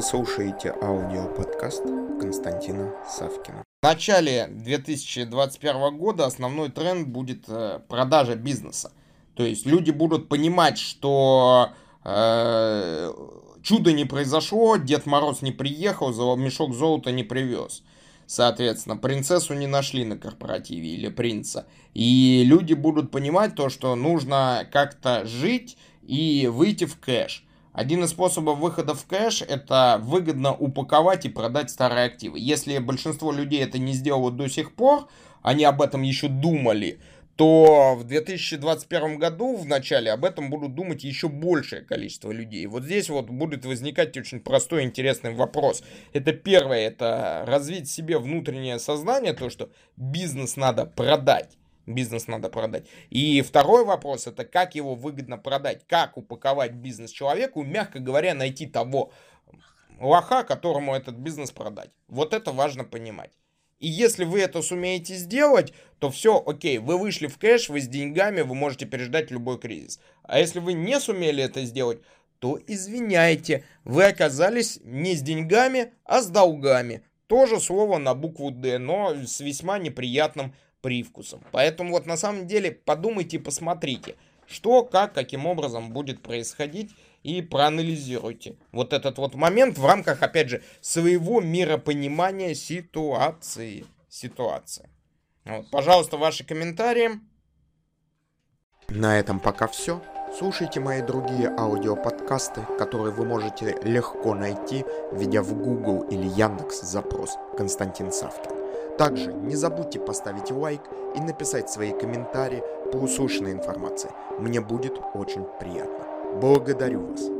Вы слушаете аудиоподкаст Константина Савкина. В начале 2021 года основной тренд будет э, продажа бизнеса. То есть люди будут понимать, что э, чудо не произошло, Дед Мороз не приехал, мешок золота не привез. Соответственно, принцессу не нашли на корпоративе или принца. И люди будут понимать то, что нужно как-то жить и выйти в кэш. Один из способов выхода в кэш – это выгодно упаковать и продать старые активы. Если большинство людей это не сделало до сих пор, они об этом еще думали, то в 2021 году в начале об этом будут думать еще большее количество людей. Вот здесь вот будет возникать очень простой интересный вопрос. Это первое, это развить себе внутреннее сознание, то, что бизнес надо продать бизнес надо продать. И второй вопрос, это как его выгодно продать, как упаковать бизнес человеку, мягко говоря, найти того лоха, которому этот бизнес продать. Вот это важно понимать. И если вы это сумеете сделать, то все, окей, вы вышли в кэш, вы с деньгами, вы можете переждать любой кризис. А если вы не сумели это сделать, то извиняйте, вы оказались не с деньгами, а с долгами. Тоже слово на букву «Д», но с весьма неприятным привкусом. Поэтому вот на самом деле подумайте посмотрите, что, как, каким образом будет происходить и проанализируйте вот этот вот момент в рамках, опять же, своего миропонимания ситуации. Ситуации. Вот, пожалуйста, ваши комментарии. На этом пока все. Слушайте мои другие аудиоподкасты, которые вы можете легко найти, введя в Google или Яндекс запрос «Константин Савкин». Также не забудьте поставить лайк и написать свои комментарии по услышанной информации. Мне будет очень приятно. Благодарю вас.